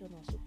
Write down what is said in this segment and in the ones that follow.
É o nosso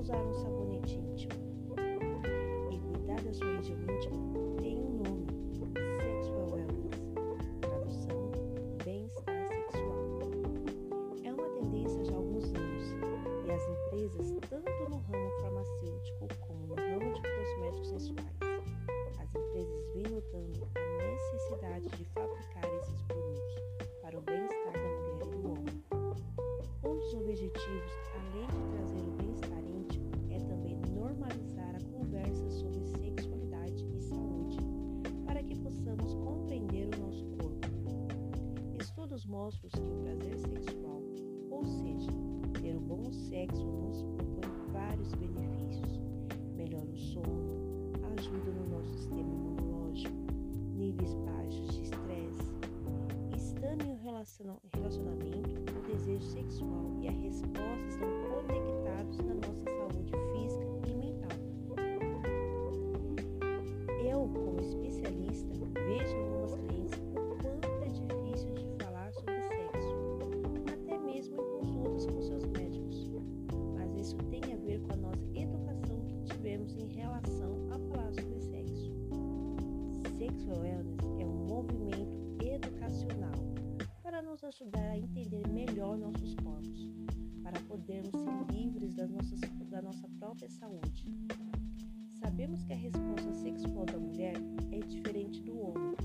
usar um sabonete íntimo? E cuidar da sua região íntima tem um nome: Sexual Wellness. Tradução: bem-estar sexual. É uma tendência já há alguns anos e as empresas, tanto no ramo farmacêutico como no ramo de cosméticos sensuais, as empresas vêm notando a necessidade de fabricar Mostram que o prazer sexual, ou seja, ter um bom sexo, nos propõe vários benefícios. Melhora o sono, ajuda no nosso sistema imunológico, níveis baixos de estresse. Estando em um relacionamento, o desejo sexual e a resposta estão conectados na nossa saúde física nos ajudar a entender melhor nossos corpos, para podermos ser livres das nossas, da nossa própria saúde. Sabemos que a resposta sexual da mulher é diferente do homem.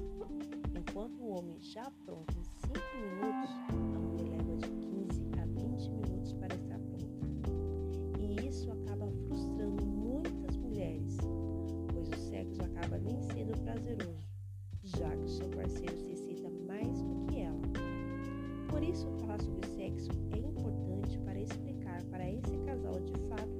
Enquanto o homem já pronto em 5 minutos, a mulher leva de 15 a 20 minutos para estar pronta. E isso acaba frustrando muitas mulheres, pois o sexo acaba nem sendo prazeroso, já que o seu parceiro se excita mais do que. Por isso, falar sobre sexo é importante para explicar para esse casal de fato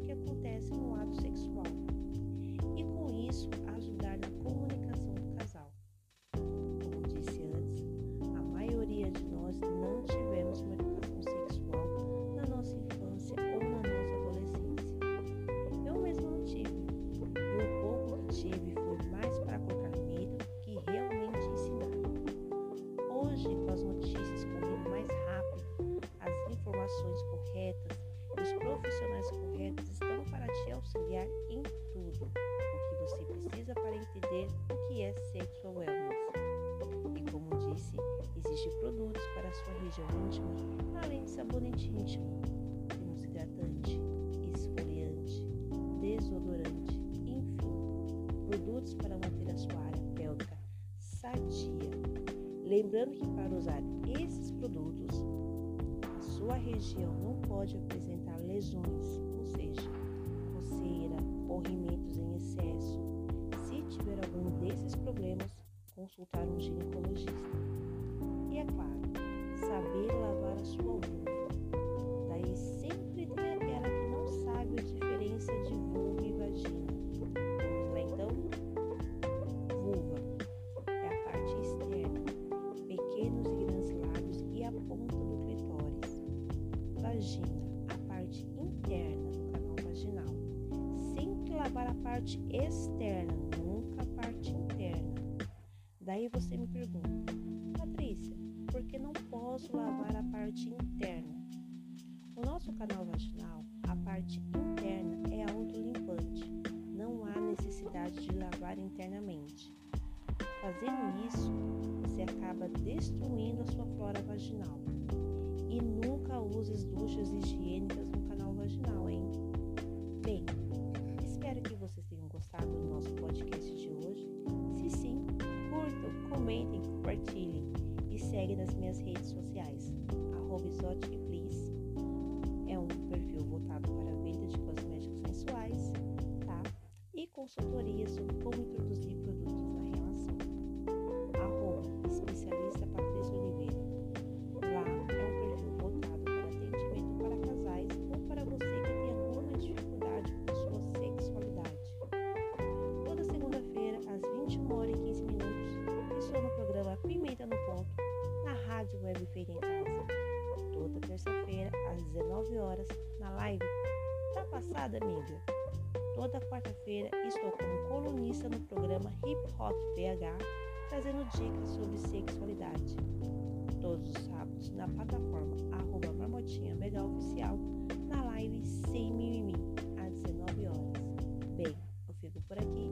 sexual wellness. E como disse, existem produtos para a sua região íntima, além de sabonete íntimo. Temos hidratante, esfoliante, desodorante, enfim, produtos para manter a sua área pélvica sadia. Lembrando que para usar esses produtos, a sua região não pode apresentar lesões, ou seja, coceira, corrimentos em excesso. Tiver algum desses problemas, consultar um ginecologista. E é claro, Lavar a parte externa, nunca a parte interna. Daí você me pergunta, Patrícia, por que não posso lavar a parte interna? O nosso canal vaginal, a parte interna é autolimpante. Não há necessidade de lavar internamente. Fazendo isso, você acaba destruindo a sua flora vaginal. E nunca use as duchas higiênicas no canal vaginal, hein? Bem, gostado do nosso podcast de hoje. Se sim, curtam, comentem, compartilhem e segue nas minhas redes sociais. Arroba Please. É um perfil voltado para a venda de cosméticos sensuais, tá? E consultoria sobre como introduzir Rádio Web Feira em Casa, toda terça-feira às 19 horas na live da Passada Amiga. Toda quarta-feira estou como colunista no programa Hip Hop PH, trazendo dicas sobre sexualidade. Todos os sábados na plataforma arroba Marmotinha Legal Oficial, na live Sem Mimimi, às 19 horas. Bem, eu fico por aqui